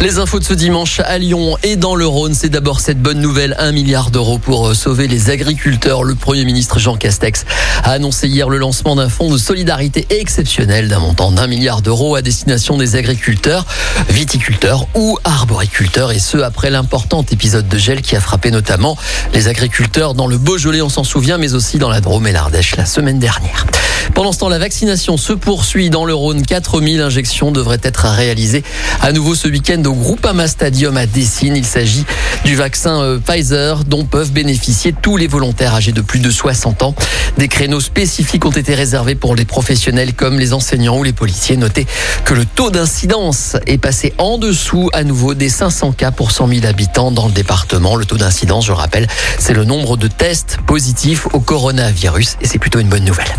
Les infos de ce dimanche à Lyon et dans le Rhône, c'est d'abord cette bonne nouvelle, un milliard d'euros pour euh, sauver les agriculteurs. Le Premier ministre Jean Castex a annoncé hier le lancement d'un fonds de solidarité exceptionnel d'un montant d'un milliard d'euros à destination des agriculteurs, viticulteurs ou arboriculteurs et ce après l'important épisode de gel qui a frappé notamment les agriculteurs dans le Beaujolais, on s'en souvient, mais aussi dans la Drôme et l'Ardèche la semaine dernière. Pendant ce temps, la vaccination se poursuit dans le Rhône. 4000 injections devraient être réalisées à nouveau ce week-end au Groupama Stadium à Dessine. Il s'agit du vaccin euh, Pfizer dont peuvent bénéficier tous les volontaires âgés de plus de 60 ans. Des créneaux spécifiques ont été réservés pour les professionnels comme les enseignants ou les policiers. Notez que le taux d'incidence est passé en dessous à nouveau des 500 cas pour 100 000 habitants dans le département. Le taux d'incidence, je rappelle, c'est le nombre de tests positifs au coronavirus et c'est plutôt une bonne nouvelle.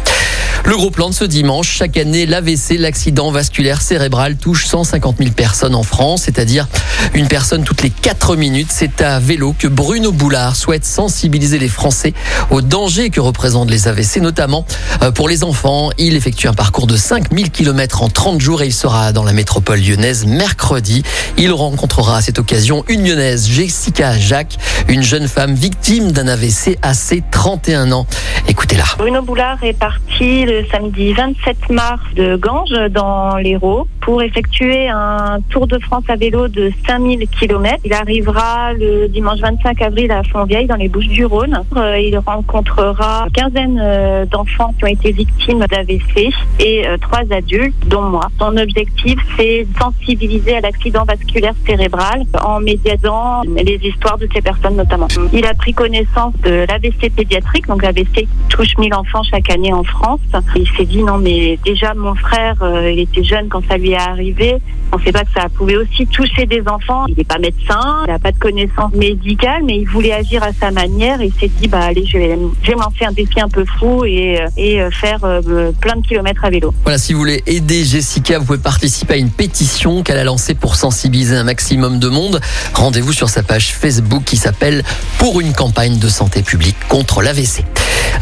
Le gros plan de ce dimanche, chaque année, l'AVC, l'accident vasculaire cérébral, touche 150 000 personnes en France, c'est-à-dire une personne toutes les 4 minutes. C'est à vélo que Bruno Boulard souhaite sensibiliser les Français aux dangers que représentent les AVC, notamment euh, pour les enfants. Il effectue un parcours de 5000 km en 30 jours et il sera dans la métropole lyonnaise mercredi. Il rencontrera à cette occasion une lyonnaise, Jessica Jacques, une jeune femme victime d'un AVC à ses 31 ans. Écoutez-la. Bruno Boulard est parti le samedi 27 mars de Ganges dans l'Hérault pour effectuer un Tour de France à vélo de 5000 km. Il arrivera le dimanche 25 avril à Fontvieille dans les Bouches du Rhône. Euh, il rencontrera une quinzaine euh, d'enfants qui ont été victimes d'AVC et euh, trois adultes, dont moi. Son objectif, c'est sensibiliser à l'accident vasculaire cérébral en médiasant les histoires de ces personnes notamment. Il a pris connaissance de l'AVC pédiatrique, donc l'AVC touche 1000 enfants chaque année en France. Il s'est dit non mais déjà mon frère, il était jeune quand ça lui est arrivé. On ne sait pas que ça pouvait aussi toucher des enfants. Il n'est pas médecin, il n'a pas de connaissances médicales, mais il voulait agir à sa manière. Il s'est dit, bah allez, je vais, vais lancer un défi un peu fou et, et faire euh, plein de kilomètres à vélo. Voilà, si vous voulez aider Jessica, vous pouvez participer à une pétition qu'elle a lancée pour sensibiliser un maximum de monde. Rendez-vous sur sa page Facebook qui s'appelle Pour une campagne de santé publique contre l'AVC.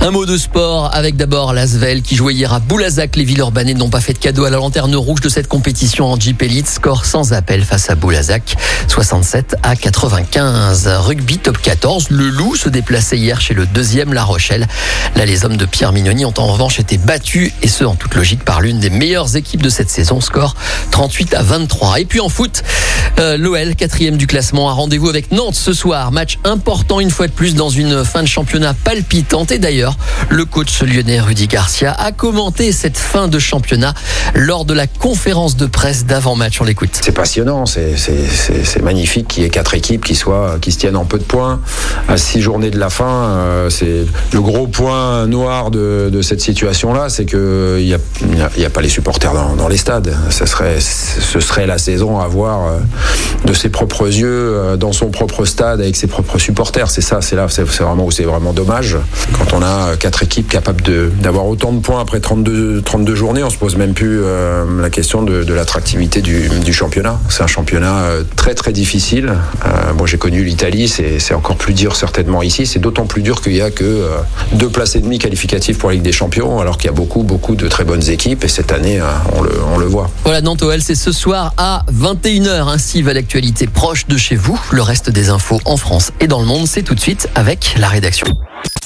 Un mot de sport avec d'abord l'Asvel qui jouait hier à Boulazac. Les Villeurbanais n'ont pas fait de cadeau à la lanterne rouge de cette compétition en Jeep Elite. Score sans appel face à Boulazac, 67 à 95. Rugby top 14. Le Loup se déplaçait hier chez le deuxième La Rochelle. Là, les hommes de Pierre Mignoni ont en revanche été battus et ce en toute logique par l'une des meilleures équipes de cette saison. Score 38 à 23. Et puis en foot, euh, l'OL, quatrième du classement, a rendez-vous avec Nantes ce soir. Match important une fois de plus dans une fin de championnat palpitante. Et d'ailleurs, le coach lyonnais Rudy Garcia a commenté cette fin de championnat lors de la conférence de presse d'avant-match. On l'écoute. C'est passionnant, c'est magnifique qu'il y ait quatre équipes qui, soient, qui se tiennent en peu de points à six journées de la fin. Euh, c'est le gros point noir de, cette situation-là, c'est qu'il n'y a, pas les supporters dans, les stades. Ce serait, ce serait la saison à voir euh, de ses propres yeux euh, dans son propre stade avec ses propres supporters. C'est ça, c'est là, c'est vraiment où c'est vraiment dommage. Quand on a quatre équipes capables d'avoir autant de points après 32, 32 journées, on se pose même plus euh, la question de, l'attractivité du, championnat. C'est un championnat euh, très très difficile. Euh, moi j'ai connu l'Italie, c'est encore plus dur certainement ici. C'est d'autant plus dur qu'il y a que euh, deux places et demie qualificatives pour la Ligue des Champions, alors qu'il y a beaucoup beaucoup de très bonnes équipes et cette année on le, voit. Voilà Nantes OL, c'est ce soir à 21h. Ainsi va l'actualité proche de chez vous. Le reste des infos en France et dans le monde, c'est tout de suite avec la rédaction.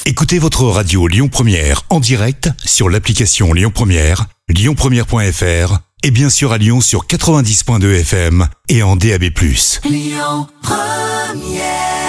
Écoutez votre radio Lyon Première en direct sur l'application Lyon Première, lyonpremière.fr et bien sûr à Lyon sur 90.2 FM et en DAB+. Lyon Première